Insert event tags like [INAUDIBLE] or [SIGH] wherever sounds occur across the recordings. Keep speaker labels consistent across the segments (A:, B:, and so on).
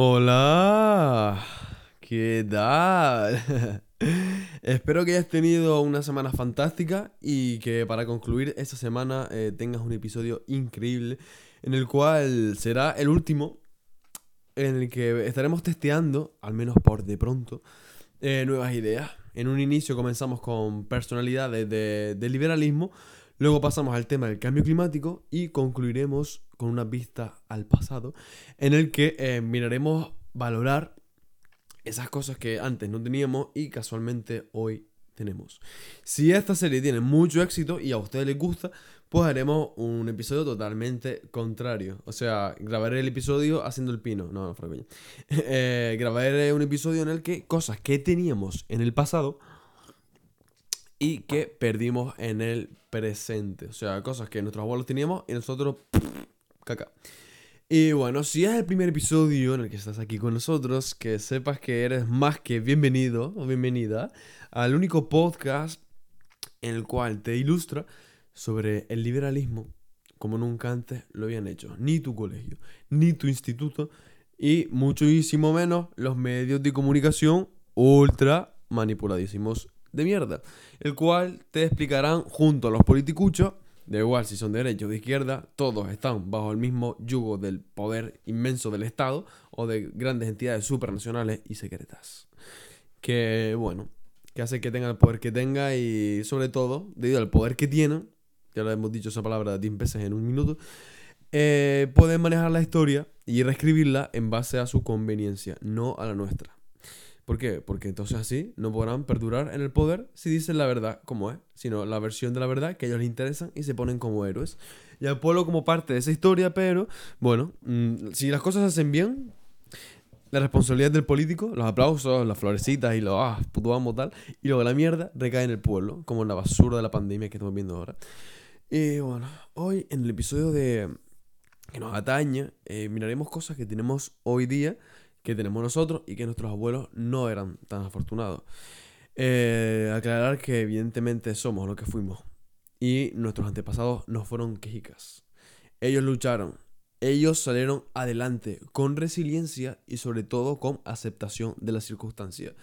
A: Hola, ¿qué tal? [LAUGHS] Espero que hayas tenido una semana fantástica y que para concluir esta semana eh, tengas un episodio increíble en el cual será el último en el que estaremos testeando, al menos por de pronto, eh, nuevas ideas. En un inicio comenzamos con personalidades de, de liberalismo, luego pasamos al tema del cambio climático y concluiremos con una vista al pasado en el que eh, miraremos valorar esas cosas que antes no teníamos y casualmente hoy tenemos. Si esta serie tiene mucho éxito y a ustedes les gusta, pues haremos un episodio totalmente contrario. O sea, grabaré el episodio haciendo el pino. No, no, coña. [LAUGHS] Eh, grabaré un episodio en el que cosas que teníamos en el pasado y que perdimos en el presente. O sea, cosas que nuestros abuelos teníamos y nosotros... caca. Y bueno, si es el primer episodio en el que estás aquí con nosotros, que sepas que eres más que bienvenido o bienvenida al único podcast en el cual te ilustra sobre el liberalismo como nunca antes lo habían hecho. Ni tu colegio, ni tu instituto, y muchísimo menos los medios de comunicación ultra manipuladísimos de mierda. El cual te explicarán junto a los politicuchos Da igual si son de derecha o de izquierda, todos están bajo el mismo yugo del poder inmenso del Estado o de grandes entidades supranacionales y secretas. Que, bueno, que hace que tenga el poder que tenga y, sobre todo, debido al poder que tienen, ya lo hemos dicho esa palabra 10 veces en un minuto, eh, pueden manejar la historia y reescribirla en base a su conveniencia, no a la nuestra. ¿Por qué? Porque entonces así no podrán perdurar en el poder si dicen la verdad como es, sino la versión de la verdad que a ellos les interesan y se ponen como héroes. Y al pueblo como parte de esa historia, pero bueno, mm, si las cosas se hacen bien, la responsabilidad del político, los aplausos, las florecitas y los ah, puto amo tal, y luego la mierda recae en el pueblo, como en la basura de la pandemia que estamos viendo ahora. Y bueno, hoy en el episodio de que nos atañe, eh, miraremos cosas que tenemos hoy día que tenemos nosotros y que nuestros abuelos no eran tan afortunados. Eh, aclarar que evidentemente somos lo que fuimos y nuestros antepasados no fueron quejicas. Ellos lucharon, ellos salieron adelante con resiliencia y sobre todo con aceptación de las circunstancias.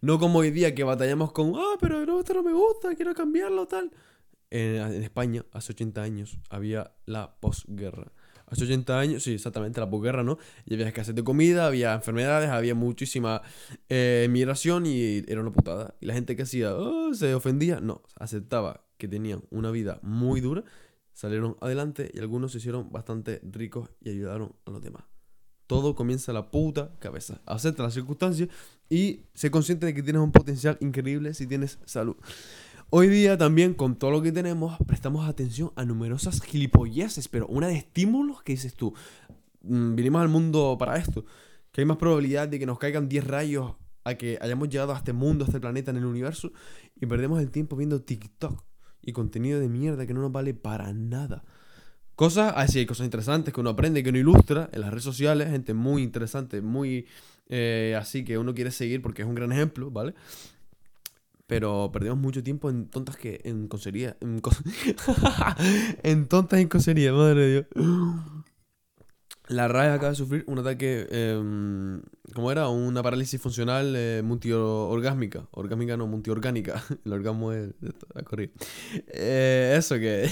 A: No como hoy día que batallamos con, ah, pero esto no me gusta, quiero cambiarlo, tal. En, en España, hace 80 años, había la posguerra hace 80 años, sí, exactamente, la posguerra, ¿no? Y había escasez de comida, había enfermedades, había muchísima eh, migración y era una putada. Y la gente que hacía, oh, se ofendía, no, aceptaba que tenían una vida muy dura, salieron adelante y algunos se hicieron bastante ricos y ayudaron a los demás. Todo comienza a la puta cabeza. Acepta las circunstancias y sé consciente de que tienes un potencial increíble si tienes salud. Hoy día también, con todo lo que tenemos, prestamos atención a numerosas gilipolleces, pero una de estímulos que dices tú, mm, vinimos al mundo para esto, que hay más probabilidad de que nos caigan 10 rayos a que hayamos llegado a este mundo, a este planeta, en el universo, y perdemos el tiempo viendo TikTok y contenido de mierda que no nos vale para nada. Cosas, así hay cosas interesantes que uno aprende, que uno ilustra en las redes sociales, gente muy interesante, muy eh, así que uno quiere seguir porque es un gran ejemplo, ¿vale? Pero perdimos mucho tiempo en tontas que. en cosería. En, [LAUGHS] en tontas en cosería, madre de Dios. La RAE acaba de sufrir un ataque. Eh, ¿Cómo era? Una parálisis funcional eh, multiorgásmica. Orgásmica no, multiorgánica. [LAUGHS] El orgasmo es. a correr. Eh, eso que.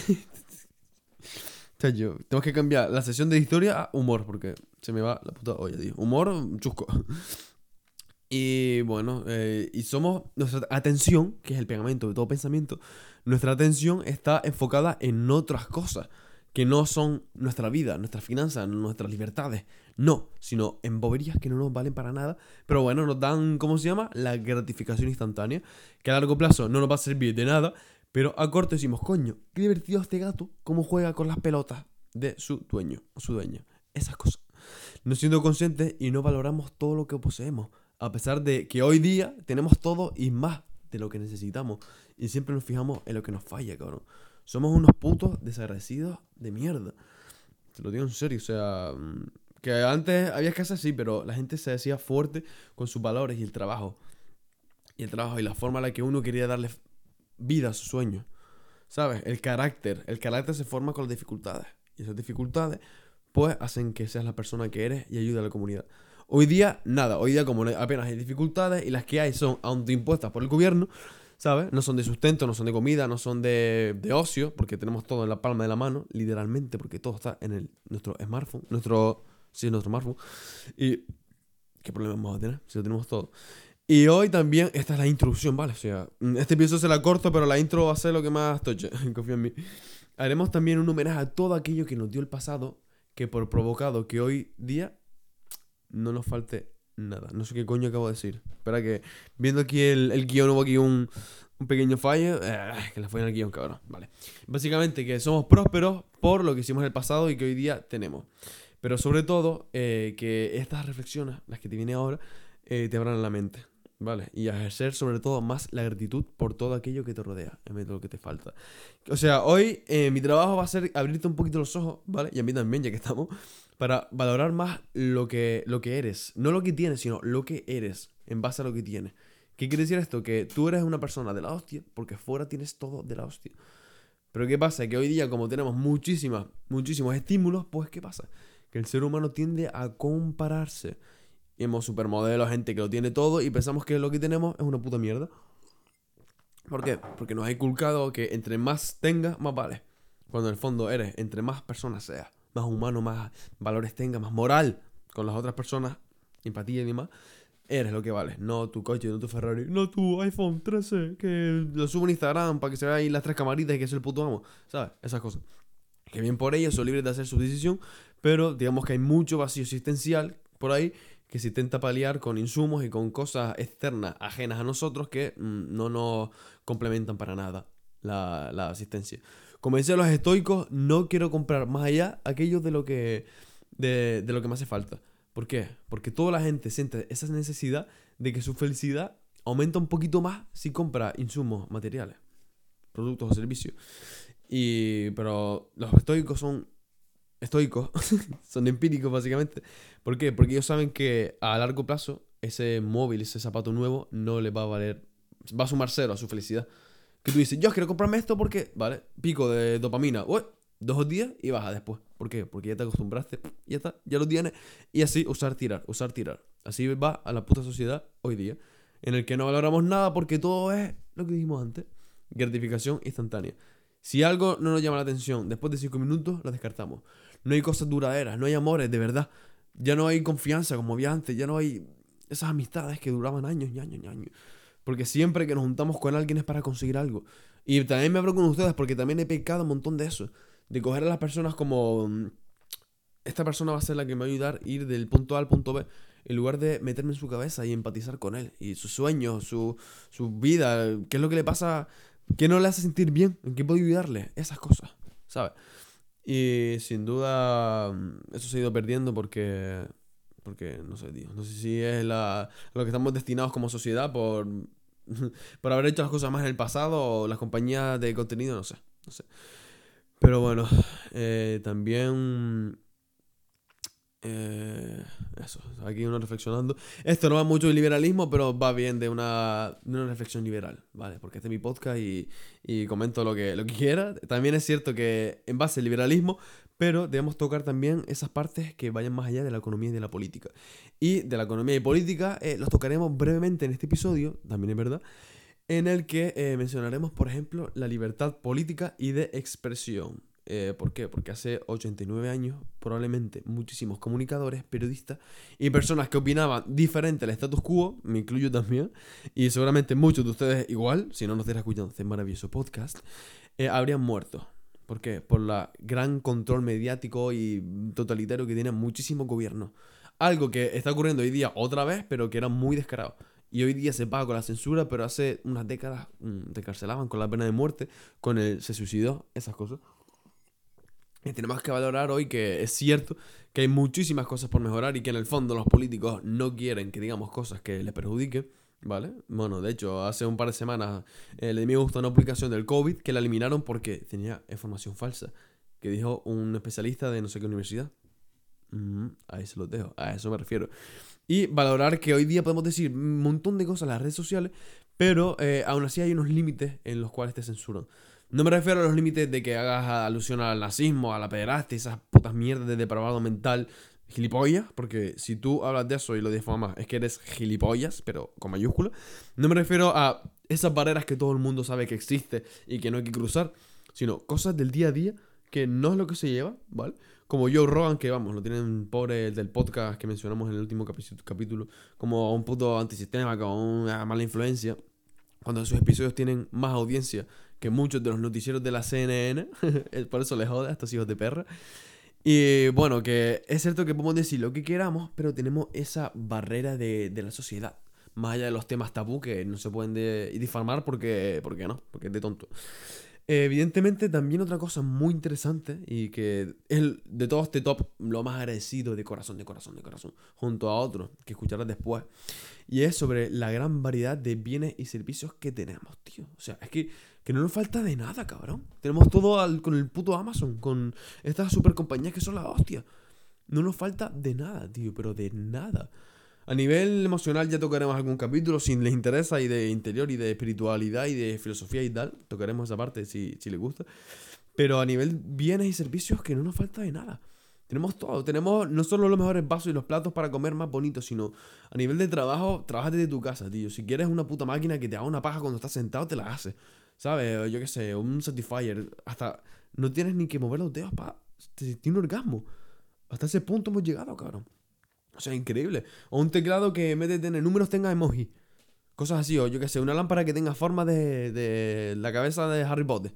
A: [LAUGHS] yo, tenemos que cambiar la sesión de historia a humor, porque se me va la puta olla, tío. Humor, chusco. Y bueno, eh, y somos, nuestra atención, que es el pegamento de todo pensamiento, nuestra atención está enfocada en otras cosas que no son nuestra vida, nuestras finanzas, nuestras libertades. No, sino en boberías que no nos valen para nada, pero bueno, nos dan, ¿cómo se llama? La gratificación instantánea, que a largo plazo no nos va a servir de nada, pero a corto decimos, coño, qué divertido este gato, cómo juega con las pelotas de su dueño o su dueña. Esas cosas. No siendo conscientes y no valoramos todo lo que poseemos a pesar de que hoy día tenemos todo y más de lo que necesitamos. Y siempre nos fijamos en lo que nos falla, cabrón. Somos unos putos desagradecidos de mierda. Te lo digo en serio, o sea, mm, que antes había hacer así, pero la gente se decía fuerte con sus valores y el trabajo. Y el trabajo y la forma en la que uno quería darle vida a su sueño. ¿Sabes? El carácter. El carácter se forma con las dificultades. Y esas dificultades, pues, hacen que seas la persona que eres y ayude a la comunidad. Hoy día, nada. Hoy día, como apenas hay dificultades y las que hay son autoimpuestas por el gobierno, ¿sabes? No son de sustento, no son de comida, no son de, de, ocio, porque tenemos todo en la palma de la mano, literalmente, porque todo está en el, nuestro smartphone, nuestro, sí, nuestro smartphone. Y, ¿qué problema vamos a tener si lo tenemos todo? Y hoy también, esta es la introducción, ¿vale? O sea, este episodio se la corto, pero la intro va a ser lo que más toche, [LAUGHS] confía en mí. Haremos también un homenaje a todo aquello que nos dio el pasado, que por provocado que hoy día no nos falte nada. No sé qué coño acabo de decir. Espera que, viendo aquí el, el guion, hubo aquí un, un pequeño fallo. Eh, que le fue en el guion, cabrón. Vale. Básicamente que somos prósperos por lo que hicimos en el pasado y que hoy día tenemos. Pero sobre todo, eh, que estas reflexiones, las que te vienen ahora, eh, te abran la mente. ¿Vale? Y ejercer sobre todo más la gratitud por todo aquello que te rodea, en vez de lo que te falta. O sea, hoy mi trabajo va a ser abrirte un poquito los ojos, ¿vale? Y a mí también, ya que estamos, para valorar más lo que, lo que eres. No lo que tienes, sino lo que eres, en base a lo que tienes. ¿Qué quiere decir esto? Que tú eres una persona de la hostia, porque fuera tienes todo de la hostia. Pero ¿qué pasa? Que hoy día, como tenemos muchísimas, muchísimos estímulos, pues ¿qué pasa? Que el ser humano tiende a compararse. Y supermodelos, gente que lo tiene todo y pensamos que lo que tenemos es una puta mierda. ¿Por qué? Porque nos ha inculcado que entre más tengas, más vale. Cuando en el fondo eres, entre más personas seas, más humano, más valores tengas, más moral con las otras personas, empatía y demás, eres lo que vales. No tu coche, no tu Ferrari, no tu iPhone 13, que lo subo en Instagram para que se vean ahí las tres camaritas y que es el puto amo, ¿sabes? Esas cosas. Que bien por ellos, son libres de hacer su decisión, pero digamos que hay mucho vacío existencial por ahí que se intenta paliar con insumos y con cosas externas ajenas a nosotros que mm, no nos complementan para nada la, la asistencia. Como decían los estoicos, no quiero comprar más allá aquello de lo que, de, de lo que me hace falta. ¿Por qué? Porque toda la gente siente esa necesidad de que su felicidad aumenta un poquito más si compra insumos materiales, productos o servicios. Y, pero los estoicos son estoicos, [LAUGHS] son empíricos básicamente. ¿Por qué? Porque ellos saben que a largo plazo ese móvil, ese zapato nuevo, no le va a valer, va a sumar cero a su felicidad. Que tú dices, yo quiero comprarme esto porque, vale, pico de dopamina, Uy, dos días y baja después. ¿Por qué? Porque ya te acostumbraste, ya está, ya lo tienes. Y así usar, tirar, usar, tirar. Así va a la puta sociedad hoy día, en el que no valoramos nada porque todo es lo que dijimos antes, gratificación instantánea. Si algo no nos llama la atención después de cinco minutos, lo descartamos no hay cosas duraderas, no hay amores de verdad. Ya no hay confianza como había antes, ya no hay esas amistades que duraban años y años y años. Porque siempre que nos juntamos con alguien es para conseguir algo. Y también me hablo con ustedes porque también he pecado un montón de eso. De coger a las personas como... Mm, esta persona va a ser la que me va a ayudar a ir del punto A al punto B. En lugar de meterme en su cabeza y empatizar con él. Y sus sueños, su, su vida. ¿Qué es lo que le pasa? ¿Qué no le hace sentir bien? ¿En qué puedo ayudarle? Esas cosas. ¿Sabes? Y sin duda mm, eso se ha ido perdiendo porque, porque no sé, tío, no sé si es la, lo que estamos destinados como sociedad por, [LAUGHS] por haber hecho las cosas más en el pasado o las compañías de contenido, no sé, no sé. Pero bueno, eh, también eh, eso, aquí uno reflexionando. Esto no va mucho de liberalismo, pero va bien de una, de una reflexión liberal, ¿vale? Porque este es mi podcast y, y, comento lo que, lo que quiera. También es cierto que en base al liberalismo, pero debemos tocar también esas partes que vayan más allá de la economía y de la política. Y de la economía y política eh, los tocaremos brevemente en este episodio, también es verdad, en el que eh, mencionaremos, por ejemplo, la libertad política y de expresión. Eh, ¿Por qué? Porque hace 89 años, probablemente muchísimos comunicadores, periodistas y personas que opinaban diferente al status quo, me incluyo también, y seguramente muchos de ustedes igual, si no nos están escuchando este maravilloso podcast, eh, habrían muerto. ¿Por qué? Por la gran control mediático y totalitario que tienen muchísimos gobiernos. Algo que está ocurriendo hoy día otra vez, pero que era muy descarado. Y hoy día se paga con la censura, pero hace unas décadas mm, te carcelaban con la pena de muerte, con el se suicidó, esas cosas. Y tenemos que valorar hoy que es cierto que hay muchísimas cosas por mejorar y que en el fondo los políticos no quieren que digamos cosas que les perjudiquen, ¿vale? Bueno, de hecho, hace un par de semanas eh, le di me gusta una aplicación del COVID que la eliminaron porque tenía información falsa, que dijo un especialista de no sé qué universidad. ahí se lo dejo, a eso me refiero. Y valorar que hoy día podemos decir un montón de cosas en las redes sociales, pero eh, aún así hay unos límites en los cuales te censuran. No me refiero a los límites de que hagas alusión al nazismo, a la pederastia, esas putas mierdas de depravado mental, gilipollas, porque si tú hablas de eso y lo difamas, es que eres gilipollas, pero con mayúscula. No me refiero a esas barreras que todo el mundo sabe que existe y que no hay que cruzar, sino cosas del día a día que no es lo que se lleva, ¿vale? Como Joe Rogan, que vamos, lo tienen pobre del podcast que mencionamos en el último capítulo, como un puto antisistema, con una mala influencia, cuando sus episodios tienen más audiencia que muchos de los noticieros de la CNN, [LAUGHS] por eso les jode a estos hijos de perra. Y bueno, que es cierto que podemos decir lo que queramos, pero tenemos esa barrera de, de la sociedad. Más allá de los temas tabú que no se pueden difamar porque, porque no, porque es de tonto. Evidentemente, también otra cosa muy interesante y que es de todo este top lo más agradecido de corazón, de corazón, de corazón, junto a otro que escucharás después. Y es sobre la gran variedad de bienes y servicios que tenemos, tío. O sea, es que que no nos falta de nada, cabrón. Tenemos todo con el puto Amazon, con estas super compañías que son la hostia. No nos falta de nada, tío, pero de nada. A nivel emocional ya tocaremos algún capítulo si les interesa y de interior y de espiritualidad y de filosofía y tal. Tocaremos esa parte si, si les gusta. Pero a nivel bienes y servicios que no nos falta de nada. Tenemos todo. Tenemos no solo los mejores vasos y los platos para comer más bonitos, sino a nivel de trabajo, trabajas desde tu casa, tío. Si quieres una puta máquina que te haga una paja cuando estás sentado, te la hace. ¿Sabes? Yo qué sé, un Satisfyer. Hasta no tienes ni que mover los dedos para sentir un orgasmo. Hasta ese punto hemos llegado, cabrón. O sea, increíble. O un teclado que en tener números tenga emoji. Cosas así, o yo qué sé, una lámpara que tenga forma de, de la cabeza de Harry Potter.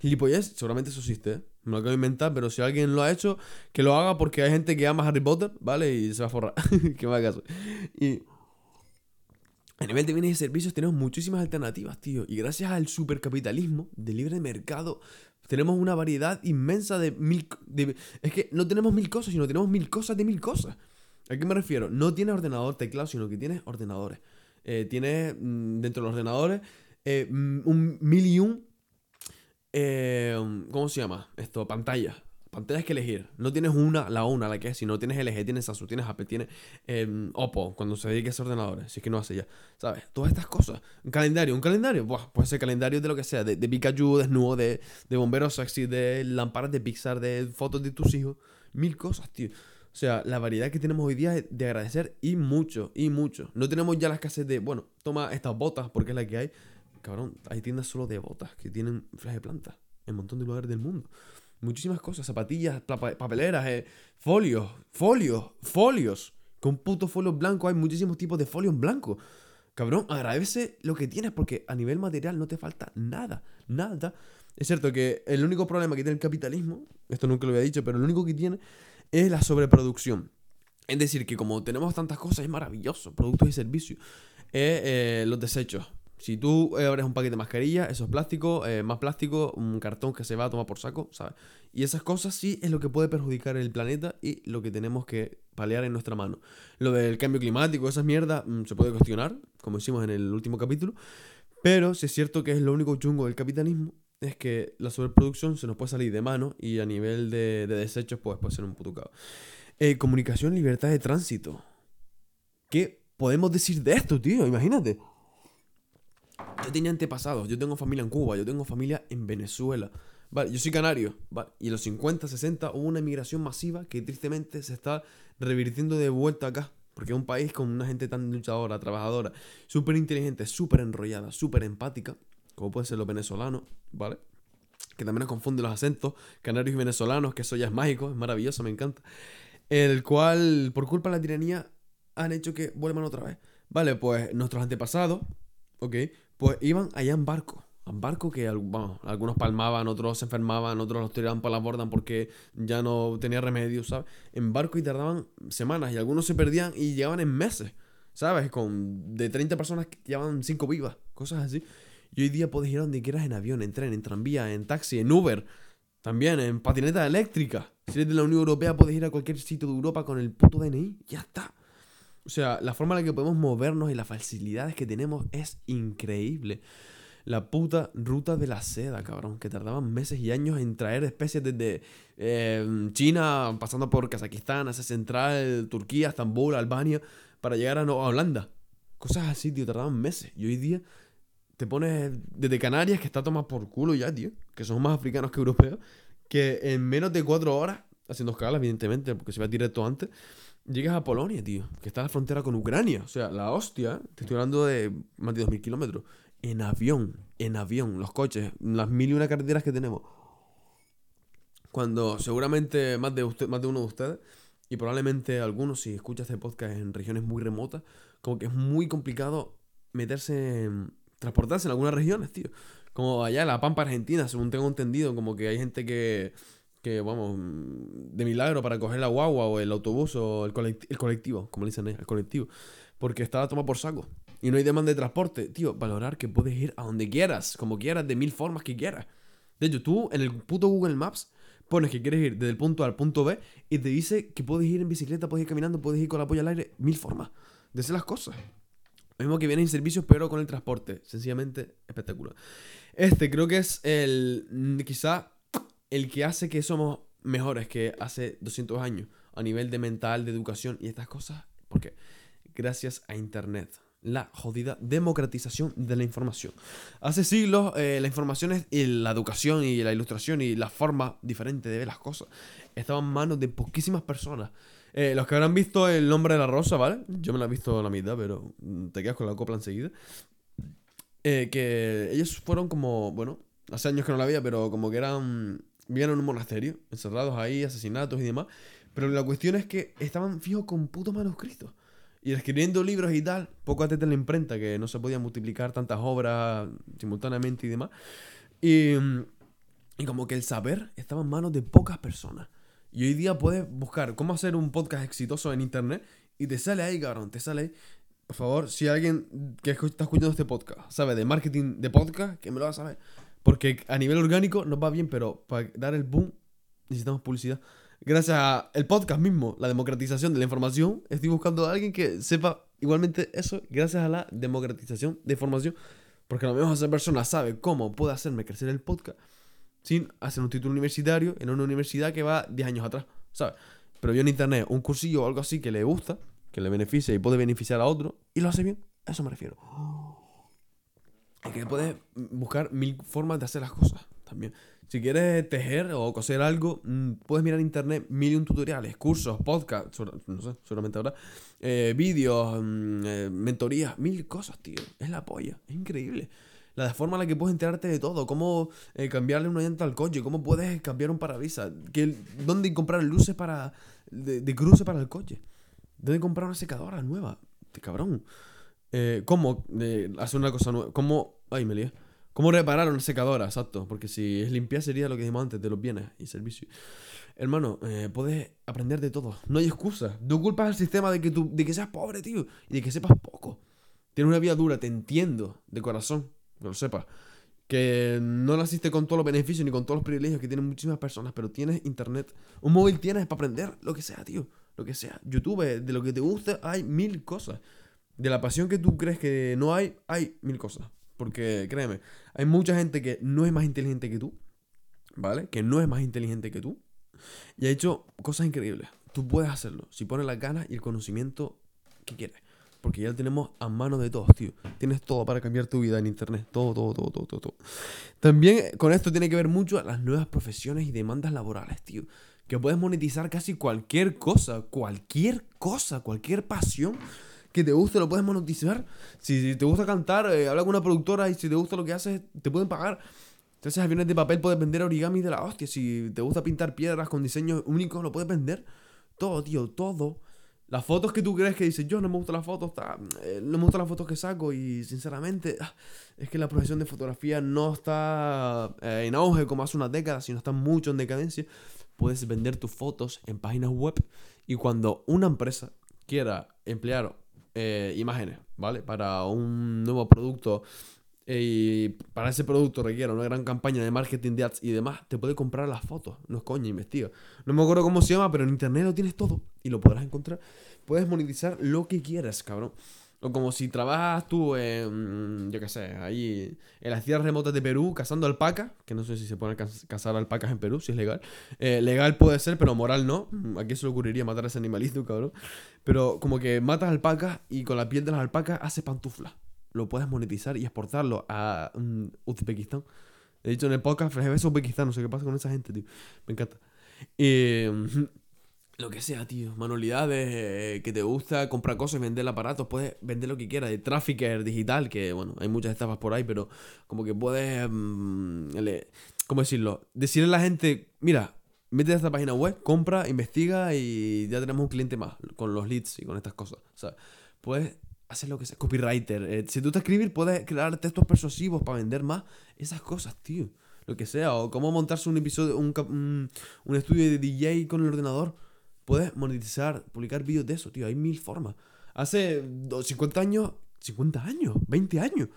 A: Gilipollez, seguramente eso existe, ¿eh? Me lo acabo de inventar, pero si alguien lo ha hecho, que lo haga porque hay gente que ama Harry Potter, ¿vale? Y se va a forrar. [LAUGHS] que me haga caso. Y a nivel de bienes y servicios tenemos muchísimas alternativas, tío. Y gracias al supercapitalismo de libre mercado, tenemos una variedad inmensa de mil... es que no tenemos mil cosas, sino tenemos mil cosas de mil cosas. ¿A qué me refiero? No tienes ordenador teclado, sino que tienes ordenadores. Eh, tienes mm, dentro de los ordenadores eh, mm, un mil y un... ¿Cómo se llama? Esto, pantallas pantallas que elegir. No tienes una, la una, la que es, sino tienes LG, tienes Asus, tienes Apple, tienes eh, Oppo, cuando se dedique a hacer ordenadores, si es que no hace ya. ¿Sabes? Todas estas cosas. Un calendario, un calendario, Buah, puede ser calendario de lo que sea, de, de Pikachu desnudo, de, de bomberos sexy, de lámparas de Pixar, de fotos de tus hijos. Mil cosas, tío. O sea, la variedad que tenemos hoy día es de agradecer y mucho, y mucho. No tenemos ya la escasez de, bueno, toma estas botas porque es la que hay. Cabrón, hay tiendas solo de botas que tienen flash de planta en un montón de lugares del mundo muchísimas cosas, zapatillas, papeleras, eh, folios, folios, folios. Con puto folio blanco hay muchísimos tipos de folios blancos. Cabrón, agradece lo que tienes porque a nivel material no te falta nada, nada. Es cierto que el único problema que tiene el capitalismo, esto nunca lo había dicho, pero el único que tiene es la sobreproducción. Es decir, que como tenemos tantas cosas, es maravilloso, productos y servicios, eh, los desechos. Si tú abres un paquete de mascarilla, eso es plástico, eh, más plástico, un cartón que se va a tomar por saco, ¿sabes? Y esas cosas sí es lo que puede perjudicar el planeta y lo que tenemos que paliar en nuestra mano. Lo del cambio climático, esas mierdas, mm, se puede cuestionar, como hicimos en el último capítulo, pero si es cierto que es lo único chungo del capitalismo, es que la sobreproducción se nos puede salir de mano y a nivel de, desechos pues, puede ser un puto caos. Eh, comunicación, libertad de tránsito. ¿Qué podemos decir de esto, tío? Imagínate. Yo tenía antepasados, yo tengo familia en Cuba, yo tengo familia en Venezuela. Vale, yo soy canario, vale, y en los 50, 60 hubo una migración masiva que tristemente se está revirtiendo de vuelta acá. Porque es un país con una gente tan luchadora, trabajadora, súper inteligente, súper enrollada, súper empática, como puede ser los venezolanos, ¿vale? Que también nos confunde los acentos, canarios y venezolanos, que eso ya es mágico, es maravilloso, me encanta. El cual, por culpa de la tiranía, han hecho que vuelvan otra vez. Vale, pues nuestros antepasados, ¿ok? Pues iban allá en barco. En barco que algunos palmaban, otros se enfermaban, otros los tiraban para la borda porque ya no tenía remedio, ¿sabes? En barco y tardaban semanas y algunos se perdían y llegaban en meses, ¿sabes? Con de 30 personas que llevaban 5 vivas, cosas así. Y hoy día puedes ir a donde quieras en avión, en tren, en tranvía, en taxi, en Uber, también en patineta eléctrica. Si eres de la Unión Europea puedes ir a cualquier sitio de Europa con el puto DNI, ya está. O sea, la forma en la que podemos movernos y las facilidades que tenemos es increíble. La puta ruta de la seda, cabrón, que tardaban meses y años en traer especies desde em, China, pasando por Kazajistán, Asia Central, Turquía, Estambul, Albania, para llegar a, a Holanda. Cosas así, tío, tardaban meses. Y hoy día te pones desde Canarias, que está tomado por culo ya, tío, que son más africanos que europeos, que en menos de cuatro horas haciendo escala, evidentemente, porque se va directo antes. Llegas a Polonia, tío, que está en la frontera con Ucrania. O sea, la hostia, te estoy hablando de más de 2.000 kilómetros. En avión, en avión, los coches, las mil y una carreteras que tenemos. Cuando seguramente más de, usted, más de uno de ustedes, y probablemente algunos, si escuchas este podcast en regiones muy remotas, como que es muy complicado meterse, en, transportarse en algunas regiones, tío. Como allá en la Pampa Argentina, según tengo entendido, como que hay gente que, que vamos, de milagro para coger la guagua o el autobús o el, colectivo, como le dicen ahí, el colectivo, porque está a tomar por saco. Y no hay demanda de transporte. Tío, valorar que puedes ir a donde quieras, como quieras, de mil formas que quieras. De hecho, tú en el puto Google Maps pones que quieres ir desde el punto A al punto B y te dice que puedes ir en bicicleta, puedes ir caminando, puedes ir con la polla al aire, mil formas de hacer las cosas. Lo mismo que viene en servicios, pero con el transporte. Sencillamente espectacular. Este creo que es el. Mm, quizá el que hace que somos mejores que hace 200 años a nivel de mental, de educación y estas cosas. porque Gracias a Internet la jodida democratización de la información. Hace siglos eh, la información y la educación y la ilustración y la forma diferente de ver las cosas estaban en manos de poquísimas personas. Eh, los que habrán visto El nombre de la rosa, ¿vale? Yo me la he visto a la mitad, pero te quedas con la copla enseguida. Eh, que ellos fueron como, bueno, hace años que no la había, pero como que eran, vivían en un monasterio, encerrados ahí, asesinatos y demás. Pero la cuestión es que estaban fijos con putos manuscritos. Y escribiendo libros y tal, poco antes de la imprenta, que no se podían multiplicar tantas obras simultáneamente y demás. Y, y como que el saber estaba en manos de pocas personas. Y hoy día puedes buscar cómo hacer un podcast exitoso en internet y te sale ahí, cabrón, te sale ahí. Por favor, si alguien que está escuchando este podcast sabe de marketing de podcast, que me lo va a saber. Porque a nivel orgánico nos va bien, pero para dar el boom necesitamos publicidad gracias al podcast mismo, la democratización de la información, estoy buscando a alguien que sepa igualmente eso, gracias a la democratización de información. Porque a lo mejor esa persona sabe cómo puede hacerme crecer el podcast sin hacer un título universitario en una universidad que va 10 años atrás, ¿sabes? Pero yo en internet un cursillo o algo así que le gusta, que le beneficia y puede beneficiar a otro, y lo hace bien, a eso me refiero. Y que puedes buscar mil formas de hacer las cosas también. Si quieres tejer o coser algo, mm, puedes mirar en internet mil y un tutoriales, cursos, podcasts, no sé, seguramente ahora, eh, vídeos, mm, eh, mentorías, mil cosas, tío. Es la polla, es increíble. La forma en la que puedes enterarte de todo, cómo eh, cambiarle una llanta al coche, cómo puedes cambiar un parabrisas, que, dónde comprar luces para de, cruce para el coche, dónde comprar una secadora nueva, de cabrón. cómo hacer una cosa nueva, cómo... Ay, me lié. ¿Cómo reparar una secadora? Exacto. Porque si es limpiar sería lo que dijimos antes de los bienes y servicios. Hermano, eh, puedes aprender de todo. No hay excusa. No culpas al sistema de que, tú, de que seas pobre, tío. Y de que sepas poco. Tienes una vida dura, te entiendo. De corazón. Que lo sepas. Que no naciste con todos los beneficios ni con todos los privilegios que tienen muchísimas personas. Pero tienes internet. Un móvil tienes para aprender lo que sea, tío. Lo que sea. YouTube, de lo que te guste, hay mil cosas. De la pasión que tú crees que no hay, hay mil cosas. Porque créeme, hay mucha gente que no es más inteligente que tú, ¿vale? Que no es más inteligente que tú. Y ha hecho cosas increíbles. Tú puedes hacerlo si pones las ganas y el conocimiento que quieres. Porque ya lo tenemos a mano de todos, tío. Tienes todo para cambiar tu vida en internet. Todo, todo, todo, todo, todo. También con esto tiene que ver mucho las nuevas profesiones y demandas laborales, tío. Que puedes monetizar casi cualquier cosa, cualquier cosa, cualquier pasión que te guste, lo puedes monetizar. Si, te gusta cantar, eh, habla con una productora y si te gusta lo que haces, te pueden pagar. Entonces, aviones de papel puedes vender origami de la hostia. Si te gusta pintar piedras con diseños únicos, lo puedes vender. Todo, tío, todo. Las fotos que tú crees que dices, yo no me gustan las fotos, eh, no me gustan las fotos que saco y sinceramente ah, es que la profesión de fotografía no está eh, en auge como hace una década, sino está mucho en decadencia. Puedes vender tus fotos en páginas web y cuando una empresa quiera emplear eh, imágenes, ¿vale? Para un nuevo producto y para ese producto requiere una gran campaña de marketing de ads y demás, te puede comprar las fotos. No es coña, investiga. No me acuerdo cómo se llama, pero en internet lo tienes todo y lo podrás encontrar. Puedes monetizar lo que quieras, cabrón. O como si trabajas tú en, yo qué sé, ahí en las tierras remotas de Perú cazando alpacas, que no sé si se pueden cazar alpacas en Perú, si es legal. Eh, legal puede ser, pero moral no. ¿A quién se le ocurriría matar a ese animalito, cabrón? Pero como que matas alpacas y con la piel de las alpacas haces pantuflas. Lo puedes monetizar y exportarlo a Uzbekistán. He dicho en el podcast, es Uzbekistán, no sé qué pasa con esa gente, tío. Me encanta. Y, [LAUGHS] lo que sea, tío. Manualidades, eh, que te gusta, comprar cosas vender aparatos. Puedes vender lo que quieras. De trafficker digital, que bueno, hay muchas estafas por ahí, pero como que puedes. Mm, ¿Cómo decirlo? Decirle a la gente, mira, métete a esta página web, compra, investiga y ya tenemos un cliente más con los leads y con estas cosas. O sea, puedes hacer lo que sea. Copywriter. Eh, si tú te escribir, puedes crear textos persuasivos para vender más. Esas cosas, tío. Lo que sea. O cómo montarse un episodio, un, un, un estudio de DJ con el ordenador Puedes monetizar, publicar vídeos de eso, tío. Hay mil formas. Hace 50 años, 50 años, 20 años.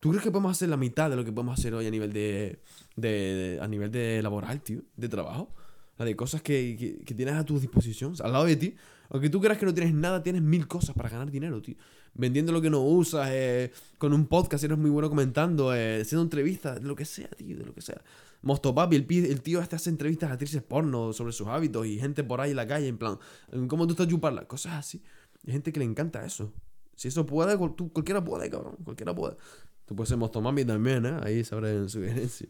A: ¿Tú crees que podemos hacer la mitad de lo que podemos hacer hoy a nivel de, de, a nivel de laboral, tío? De trabajo. La de cosas que, que, tienes a tu disposición, al lado de ti. Aunque tú creas que no tienes nada, tienes mil cosas para ganar dinero, tío. Vendiendo lo que no usas, eh, con un podcast, eres muy bueno comentando, eh, haciendo entrevistas, de lo que sea, tío, de lo que sea. Mosto Papi, el, el tío este hace entrevistas a actrices porno sobre sus hábitos y gente por ahí en la calle, en plan, ¿cómo tú estás chuparla? Cosas así. Hay gente que le encanta eso. Si eso puede, tú, cualquiera puede, cabrón. Cualquiera puede. Tú puedes ser Mosto Papi también, ¿eh? Ahí sabré su [LAUGHS] sugerencia.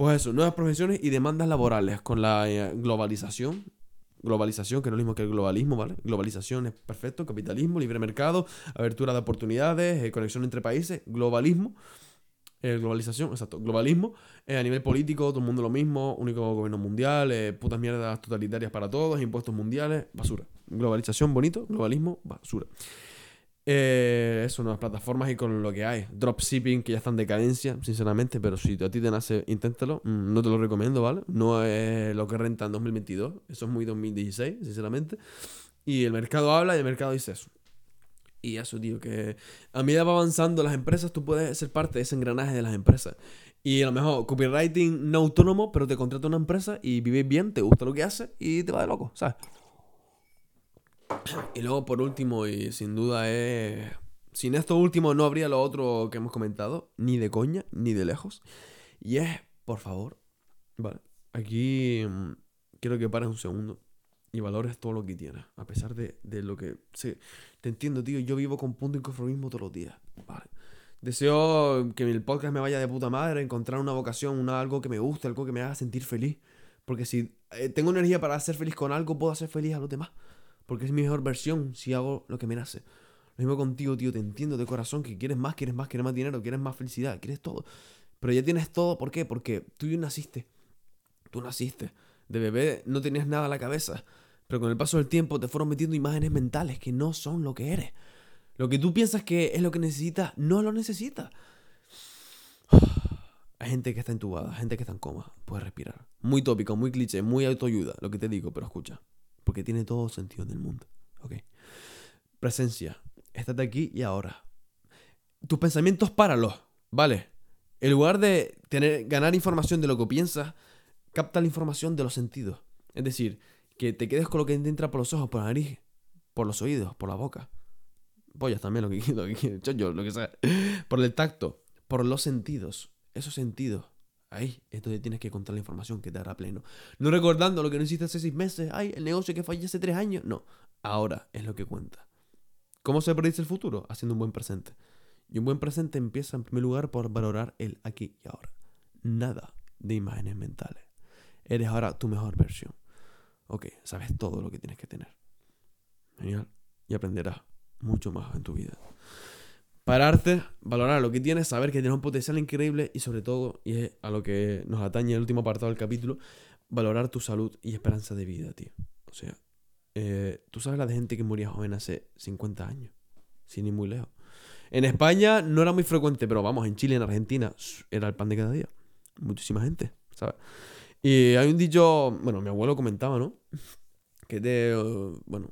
A: Pues eso, nuevas profesiones y demandas laborales con la eh, globalización. Globalización, que no es lo mismo que el globalismo, ¿vale? Globalización es perfecto, capitalismo, libre mercado, abertura de oportunidades, eh, conexión entre países, globalismo. Eh, globalización, exacto, globalismo, a nivel político, todo el mundo lo mismo, único gobierno mundial, putas mierdas totalitarias para todos, impuestos mundiales, basura. Globalización, bonito, globalismo, basura. Eso, nuevas plataformas y con lo que hay. Dropshipping, que ya está en decadencia, sinceramente, pero si a ti te nace, inténtalo. Mm, no te lo recomiendo, ¿vale? No es lo que renta en 2022, eso es muy 2016, sinceramente. Y el mercado habla y el mercado dice eso. Y eso, tío, que a medida va avanzando las empresas, tú puedes ser parte de ese engranaje de las empresas. Y a lo mejor copywriting no autónomo, pero te contrata una empresa y vives bien, te gusta lo que hace y te va de loco, ¿sabes? Y luego, por último, y sin duda es... Sin esto último no habría lo otro que hemos comentado, ni de coña, ni de lejos. Y es, por favor, vale, aquí mm, quiero que pares un segundo y valores todo lo que tienes, a pesar de, de lo que... Sí, te entiendo, tío, yo vivo con punto inconformismo todos los días. Vale. Deseo que el podcast me vaya de puta madre, encontrar una vocación, una, algo que me guste, algo que me haga sentir feliz. Porque si eh, tengo energía para ser feliz con algo, puedo hacer feliz a los demás. Porque es mi mejor versión si hago lo que me nace. Lo mismo contigo, tío, te entiendo de corazón que quieres más, quieres más, quieres más dinero, quieres más felicidad, quieres todo. Pero ya tienes todo, ¿por qué? Porque tú ya naciste. Tú naciste. De bebé no tenías nada en la cabeza. Pero con el paso del tiempo te fueron metiendo imágenes mentales que no son lo que eres. Lo que tú piensas que es lo que necesitas, no lo necesitas. Hay gente que está entubada, gente que está en coma, puede respirar. Muy tópico, muy cliché, muy autoayuda, lo que te digo, pero escucha. Porque tiene todo sentido en el mundo. ¿Ok? Presencia. Estate aquí y ahora. Tus pensamientos páralos, ¿vale? En lugar de tener, ganar información de lo que piensas, capta la información de los sentidos. Es decir, que te quedes con lo que entra por los ojos, por la nariz, por los oídos, por la boca. Pollas también, lo que [LAUGHS] lo lo que sea. Por el tacto, por los sentidos. Esos sentidos. Ahí es donde tienes que contar la información que te hará pleno. No recordando lo que no hiciste hace seis meses. Ay, el negocio que falló hace tres años. No, ahora es lo que cuenta. ¿Cómo se predice el futuro? Haciendo un buen presente. Y un buen presente empieza en primer lugar por valorar el aquí y ahora. Nada de imágenes mentales. Eres ahora tu mejor versión. Ok, sabes todo lo que tienes que tener. Genial. Y aprenderás mucho más en tu vida. Pararte, valorar lo que tienes, saber que tienes un potencial increíble y sobre todo, y es a lo que nos atañe el último apartado del capítulo, valorar tu salud y esperanza de vida, tío. O sea, eh, tú sabes la de gente que moría joven hace 50 años, sin ir muy lejos. En España no era muy frecuente, pero vamos, en Chile, en Argentina, era el pan de cada día. Muchísima gente, ¿sabes? Y hay un dicho, bueno, mi abuelo comentaba, ¿no? Que es de, bueno,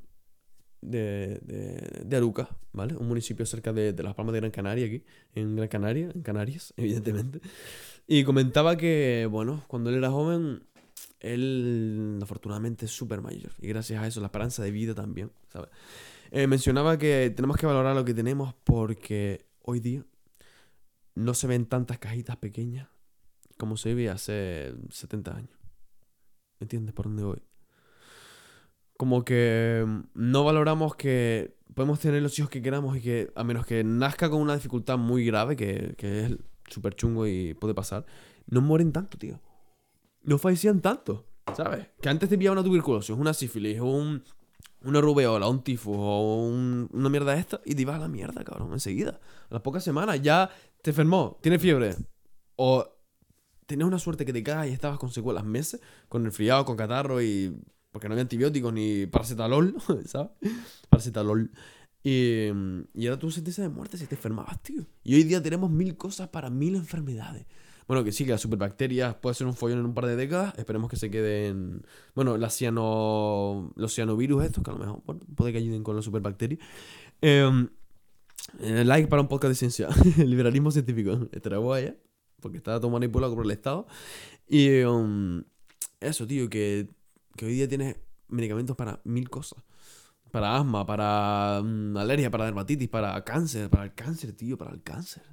A: de, de, de, Aruca, ¿vale? Un municipio cerca de, de, Las Palmas de Gran Canaria, aquí, en Gran Canaria, en Canarias, [LAUGHS] evidentemente. Y comentaba que, bueno, cuando él era joven, él afortunadamente es súper mayor. Y gracias a eso, la esperanza de vida también, ¿sabes? Eh, mencionaba que tenemos que valorar lo que tenemos porque hoy día no se ven tantas cajitas pequeñas como se vivía hace 70 años. ¿Me entiendes por dónde voy? Como que mm, no valoramos que podemos tener los hijos que queramos y que, a menos que nazca con una dificultad muy grave, que, que es súper chungo y puede pasar, no mueren tanto, tío. No fallecían tanto. ¿Sabes? Que antes te pillaba una tuberculosis, una sífilis, un, una rubeola, un tifus o una mierda esta y te ibas a la mierda, cabrón, enseguida. A las pocas semanas ya te enfermó, tienes fiebre. O tenías una suerte que te cagas y estabas con secuelas meses, con resfriado, con catarro y. porque no había antibióticos ni paracetalol, [LAUGHS] ¿sabes? Paracetalol. Y, y era tu sentencia de muerte si te enfermabas, tío. Y hoy día tenemos mil cosas para mil enfermedades. Bueno, que sí, que las superbacterias puede ser un follón en un par de décadas. Esperemos que se queden. Bueno, ciano, los cianovirus, estos, que a lo mejor puede que ayuden con las superbacterias. Em, eh, like para un podcast de ciencia. [LAUGHS] Liberalismo científico. Estará guay, ¿eh? Porque está todo manipulado por el Estado. Y em, eso, tío, que, que hoy día tienes medicamentos para mil cosas. Para asma, para mm, alergia, para dermatitis, para cáncer, para el cáncer, tío, para el cáncer.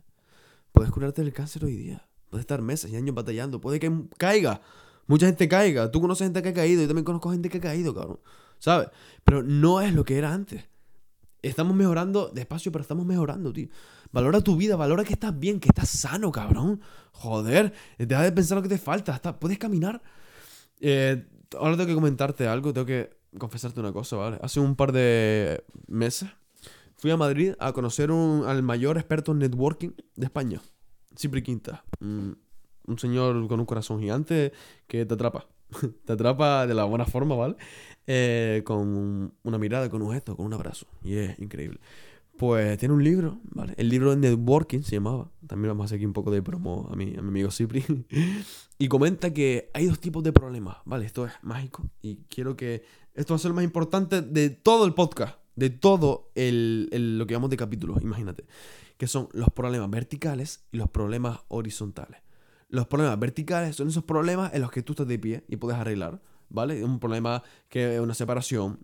A: Puedes curarte del cáncer hoy día. Puede estar meses y años batallando. Puede que caiga. Mucha gente caiga. Tú conoces gente que ha caído. Yo también conozco gente que ha caído, cabrón. ¿Sabes? Pero no es lo que era antes. Estamos mejorando despacio, pero estamos mejorando, tío. Valora tu vida, valora que estás bien, que estás sano, cabrón. Joder, deja de pensar lo que te falta. puedes caminar. Eh, ahora tengo que comentarte algo, tengo que confesarte una cosa, ¿vale? Hace un par de meses fui a Madrid a conocer al mayor experto en networking de España. Cipri Quinta. Un, señor con un corazón gigante que te atrapa. [LAUGHS] te atrapa de la buena forma, ¿vale? Eh, con una mirada, con un gesto, con un abrazo. Y es increíble. Pues tiene un libro, ¿vale? El libro de Networking se llamaba. También vamos a hacer aquí un poco de promo a mi, amigo Cipri. [LAUGHS] y comenta que hay dos tipos de problemas, ¿vale? Esto es mágico. Y quiero que. Esto va a ser lo más importante de todo el podcast. De todo el, el, lo que llamamos de capítulos, imagínate que son los problemas verticales y los problemas horizontales. Los problemas verticales son esos problemas en los que tú estás de pie y puedes arreglar, ¿vale? Un problema que es una separación,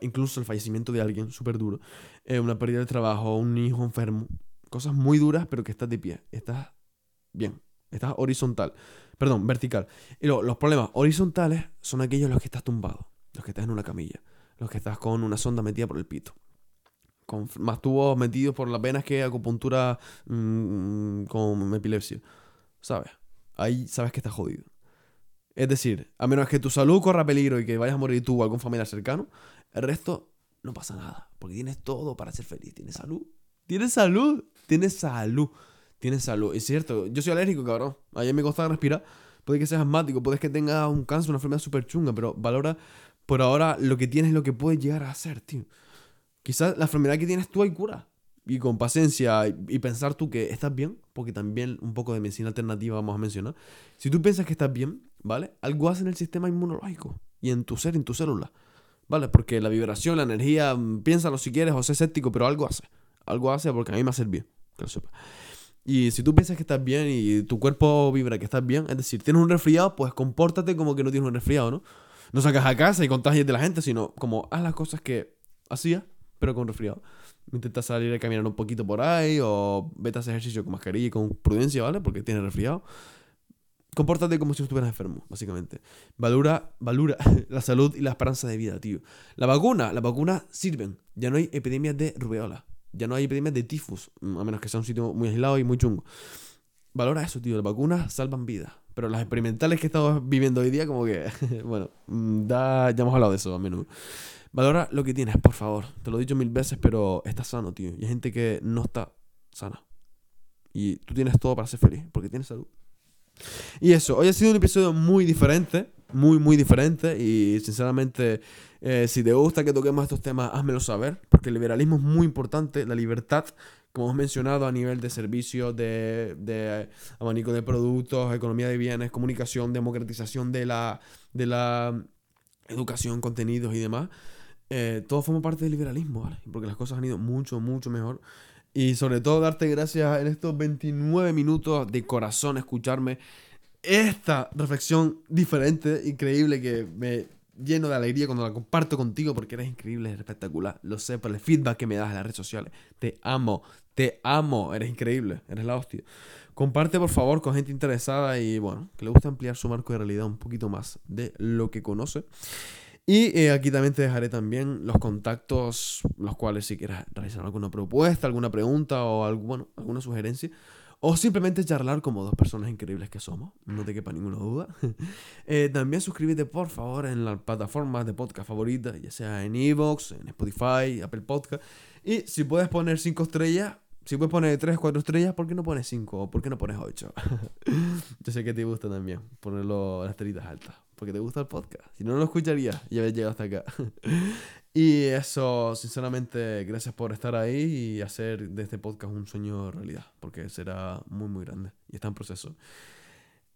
A: incluso el fallecimiento de alguien súper duro, eh, una pérdida de trabajo, un hijo enfermo, cosas muy duras, pero que estás de pie, estás bien, estás horizontal, perdón, vertical. Y los problemas horizontales son aquellos en los que estás tumbado, los que estás en una camilla, los que estás con una sonda metida por el pito, con más tubos metidos por las venas que acupuntura mm, con epilepsia. ¿Sabes? Ahí sabes que estás jodido. Es decir, a menos que tu salud corra peligro y que vayas a morir tú o algún familiar cercano, el resto no pasa nada. Porque tienes todo para ser feliz. Tienes salud. Tienes salud. Tienes salud. Tienes salud. Es cierto, yo soy alérgico, cabrón. Ayer me costaba respirar. Puede que seas asmático, puede que tengas un cáncer, una enfermedad súper chunga, pero valora por ahora lo que tienes, lo que puedes llegar a hacer, tío. Quizás la enfermedad que tienes tú hay cura. Y con paciencia y, pensar tú que estás bien, porque también un poco de medicina alternativa vamos a mencionar. Si tú piensas que estás bien, ¿vale? Algo hace en el sistema inmunológico y en tu ser, en tu célula. ¿Vale? Porque la vibración, la energía, mm, piénsalo si quieres o sé escéptico, pero algo hace. Algo hace porque a mí me hace bien, que lo sepa. Y si tú piensas que estás bien y tu cuerpo vibra que estás bien, es decir, tienes un resfriado, pues compórtate como que no tienes un resfriado, ¿no? No sacas a casa y contagias de la gente, sino como haz las cosas que hacías pero con resfriado. Intenta salir a caminar un poquito por ahí o vete a hacer ejercicio con mascarilla y con prudencia, ¿vale? Porque tienes resfriado. Compórtate como si estuvieras enfermo, básicamente. Valora, valora [LAUGHS] la salud y la esperanza de vida, tío. La vacuna, las vacunas sirven. Ya no hay epidemias de rubeola. Ya no hay epidemias de tifus, a menos que sea un sitio muy aislado y muy chungo. Valora eso, tío. Las vacunas salvan vidas. Pero las experimentales que estamos viviendo hoy día, como que, [LAUGHS] bueno, mm, da, ya hemos hablado de eso a menudo. Valora lo que tienes, por favor. Te lo he dicho mil veces, pero estás sano, tío. Y hay gente que no está sana. Y tú tienes todo para ser feliz, porque tienes salud. Y eso, hoy ha sido un episodio muy diferente, muy, muy diferente. Y sinceramente, eh, si te gusta que toquemos estos temas, házmelo saber, porque el liberalismo es muy importante, la libertad, como hemos mencionado, a nivel de servicios, de, de abanico de productos, economía de bienes, comunicación, democratización de la, de la educación, contenidos y demás. Eh, todo forma parte del liberalismo. Porque las cosas han ido mucho, mucho mejor. Y sobre todo darte gracias en estos 29 minutos de corazón, escucharme esta reflexión diferente, increíble, que me lleno de alegría cuando la comparto contigo porque eres increíble, eres espectacular. Lo sé por el feedback que me das en las redes sociales. Te amo, te amo, eres increíble, eres la hostia. Comparte por favor con gente interesada y bueno, que le gusta ampliar su marco de realidad un poquito más de lo que conoce. Y eh, aquí también te dejaré también los contactos, los cuales si quieres realizar alguna propuesta, alguna pregunta o algo, bueno, alguna sugerencia, o simplemente charlar como dos personas increíbles que somos, no te quepa ninguna duda. [LAUGHS] Eh, también suscríbete por favor en las plataformas de podcast favoritas, ya sea en Evox, en Spotify, Apple Podcast. Y si puedes poner 5 estrellas, si puedes poner 3, 4 estrellas, ¿por qué no pones 5? ¿O por qué no pones 8? [LAUGHS] Yo sé que te gusta también ponerlo las estrellitas altas, porque te gusta el podcast. Si no, lo escucharías y habías llegado hasta acá. [LAUGHS] y eso, sinceramente, gracias por estar ahí y hacer de este podcast un sueño realidad, porque será muy, muy grande y está en proceso.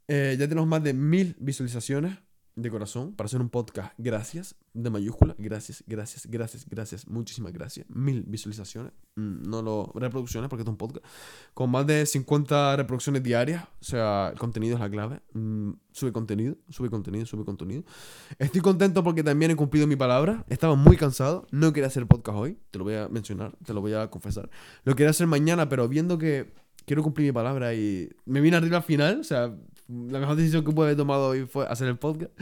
A: Eh, ya tenemos más de mil visualizaciones de corazón para hacer un podcast. Gracias, de mayúscula. Gracias, gracias, gracias, gracias. Muchísimas gracias. Mil visualizaciones. Mm, no lo reproducciones porque es un podcast. Con más de 50 reproducciones diarias. O sea, el contenido es la clave. Mm, sube contenido, sube contenido, sube contenido. Estoy contento porque también he cumplido mi palabra. Estaba muy cansado. No quería hacer podcast hoy. Te lo voy a mencionar, te lo voy a confesar. Lo quería hacer mañana, pero viendo que quiero cumplir mi palabra y me vine arriba al final. O sea, la mejor decisión que pude haber tomado hoy fue hacer el podcast.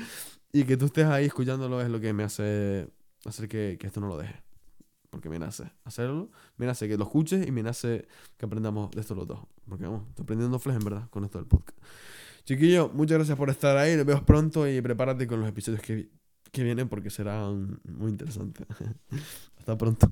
A: Y que tú estés ahí escuchándolo es lo que me hace hacer que, que esto no lo deje. Porque me nace hacerlo, me nace que lo escuches y me nace que aprendamos de esto los dos. Porque vamos, estoy aprendiendo flash en verdad con esto del podcast. Chiquillo, muchas gracias por estar ahí. Nos vemos pronto y prepárate con los episodios que, que vienen porque serán muy interesantes. [LAUGHS] Hasta pronto.